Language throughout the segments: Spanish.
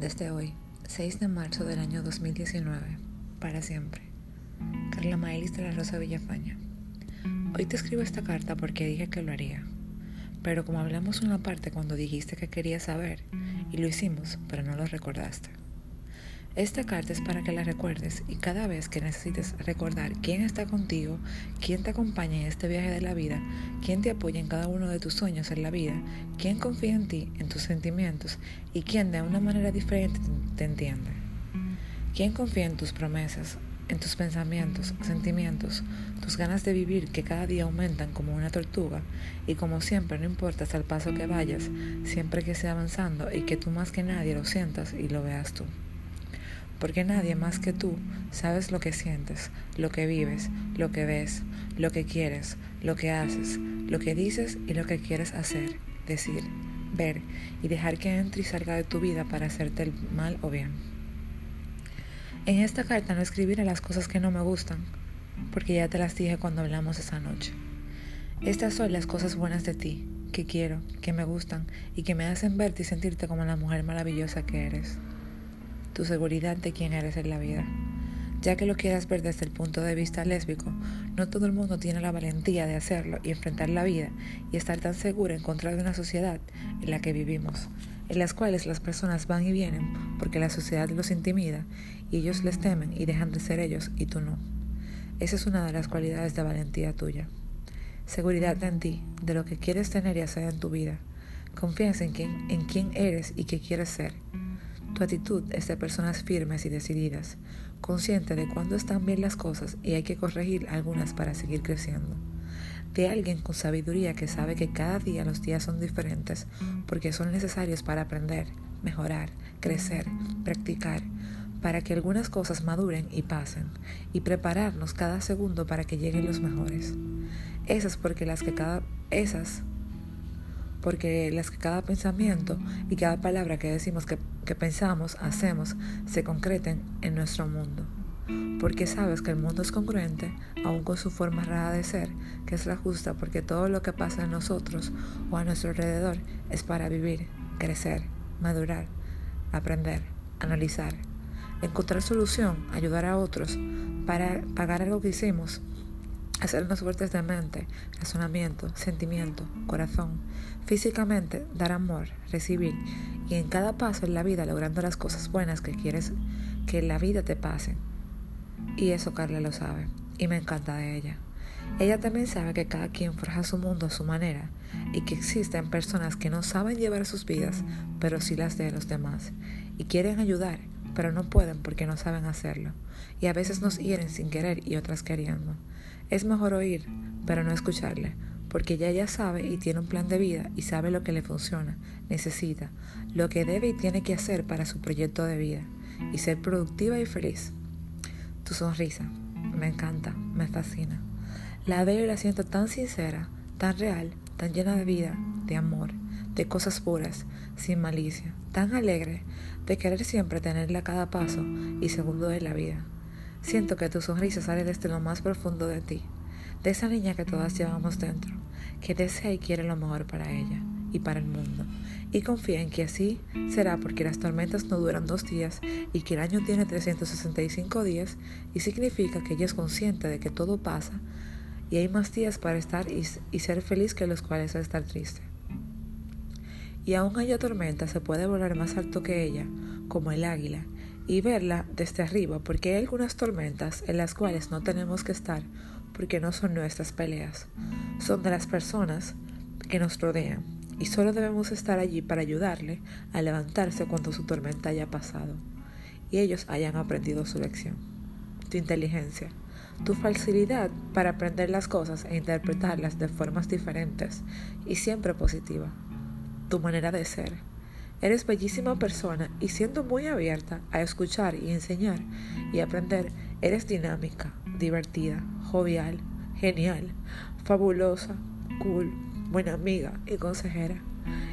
Desde hoy, 6 de marzo del año 2019, para siempre. Carla Maelis de la Rosa Villafaña. Hoy te escribo esta carta porque dije que lo haría. Pero como hablamos una parte cuando dijiste que querías saber, y lo hicimos, pero no lo recordaste. Esta carta es para que la recuerdes y cada vez que necesites recordar quién está contigo, quién te acompaña en este viaje de la vida, quién te apoya en cada uno de tus sueños en la vida, quién confía en ti, en tus sentimientos y quién de una manera diferente te entiende. Quién confía en tus promesas, en tus pensamientos, sentimientos, tus ganas de vivir que cada día aumentan como una tortuga y como siempre no importa hasta el paso que vayas, siempre que sea avanzando y que tú más que nadie lo sientas y lo veas tú porque nadie más que tú sabes lo que sientes, lo que vives, lo que ves, lo que quieres, lo que haces, lo que dices y lo que quieres hacer, decir, ver y dejar que entre y salga de tu vida para hacerte el mal o bien. En esta carta no escribiré las cosas que no me gustan, porque ya te las dije cuando hablamos esa noche. Estas son las cosas buenas de ti, que quiero, que me gustan y que me hacen verte y sentirte como la mujer maravillosa que eres tu seguridad de quién eres en la vida. Ya que lo quieras ver desde el punto de vista lésbico, no todo el mundo tiene la valentía de hacerlo y enfrentar la vida y estar tan seguro en contra de una sociedad en la que vivimos, en las cuales las personas van y vienen porque la sociedad los intimida y ellos les temen y dejan de ser ellos y tú no. Esa es una de las cualidades de valentía tuya. Seguridad en ti, de lo que quieres tener y hacer en tu vida. Confianza en quién, en quién eres y qué quieres ser tu actitud es de personas firmes y decididas, consciente de cuándo están bien las cosas y hay que corregir algunas para seguir creciendo. De alguien con sabiduría que sabe que cada día los días son diferentes porque son necesarios para aprender, mejorar, crecer, practicar, para que algunas cosas maduren y pasen, y prepararnos cada segundo para que lleguen los mejores. Esas porque las que cada esas porque las que cada pensamiento y cada palabra que decimos que, pensamos, hacemos, se concreten en nuestro mundo. Porque sabes que el mundo es congruente, aun con su forma rara de ser, que es la justa, porque todo lo que pasa en nosotros o a nuestro alrededor es para vivir, crecer, madurar, aprender, analizar, encontrar solución, ayudar a otros, para pagar algo que hicimos, hacernos fuertes de mente, razonamiento, sentimiento, corazón, físicamente, dar amor, recibir y en cada paso en la vida logrando las cosas buenas que quieres que la vida te pasen. Y eso Carla lo sabe y me encanta de ella. Ella también sabe que cada quien forja su mundo a su manera y que existen personas que no saben llevar sus vidas, pero sí las de los demás y quieren ayudar, pero no pueden porque no saben hacerlo. Y a veces nos hieren sin querer y otras queriendo. Es mejor oír, pero no escucharle, porque ella ya sabe y tiene un plan de vida y sabe lo que le funciona, necesita, lo que debe y tiene que hacer para su proyecto de vida y ser productiva y feliz. Tu sonrisa, me encanta, me fascina. La veo y la siento tan sincera, tan real, tan llena de vida, de amor, de cosas puras, sin malicia, tan alegre, de querer siempre tenerla a cada paso y segundo de la vida. Siento que tu sonrisa sale desde lo más profundo de ti, de esa niña que todas llevamos dentro, que desea y quiere lo mejor para ella y para el mundo. Y confía en que así será porque las tormentas no duran dos días y que el año tiene 365 días y significa que ella es consciente de que todo pasa y hay más días para estar y, ser feliz que los cuales estar triste. Y aún haya tormenta, se puede volar más alto que ella, como el águila, y verla desde arriba, porque hay algunas tormentas en las cuales no tenemos que estar, porque no son nuestras peleas, son de las personas que nos rodean, y solo debemos estar allí para ayudarle a levantarse cuando su tormenta haya pasado, y ellos hayan aprendido su lección. Tu inteligencia, tu facilidad para aprender las cosas e interpretarlas de formas diferentes y siempre positiva, tu manera de ser, Eres bellísima persona y siendo muy abierta a escuchar y enseñar y aprender, eres dinámica, divertida, jovial, genial, fabulosa, cool, buena amiga y consejera.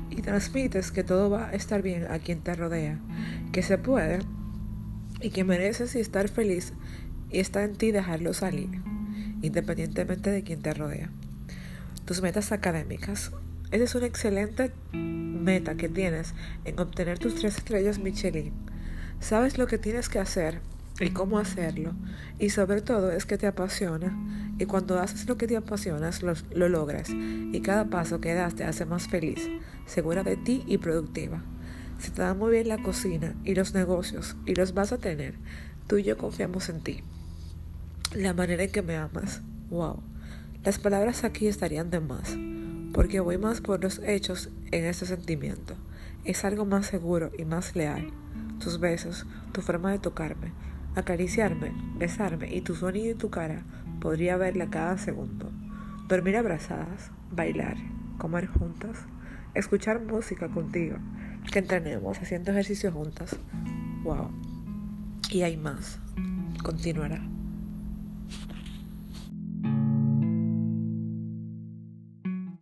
Y transmites que todo va a estar bien a quien te rodea, que se puede y que mereces estar feliz y está en ti dejarlo salir, independientemente de quien te rodea. Tus metas académicas. Eres un excelente meta que tienes en obtener tus tres estrellas Michelin. Sabes lo que tienes que hacer y cómo hacerlo. Y sobre todo es que te apasiona. Y cuando haces lo que te apasionas, lo, lo, logras. Y cada paso que das te hace más feliz, segura de ti y productiva. Se te da muy bien la cocina y los negocios y los vas a tener. Tú y yo confiamos en ti. La manera en que me amas. Wow. Las palabras aquí estarían de más. Porque voy más por los hechos en este sentimiento. Es algo más seguro y más leal. Tus besos, tu forma de tocarme, acariciarme, besarme y tu sonido y tu cara podría verla cada segundo. Dormir abrazadas, bailar, comer juntas, escuchar música contigo, que entrenemos haciendo ejercicio juntas. Wow. Y hay más. Continuará.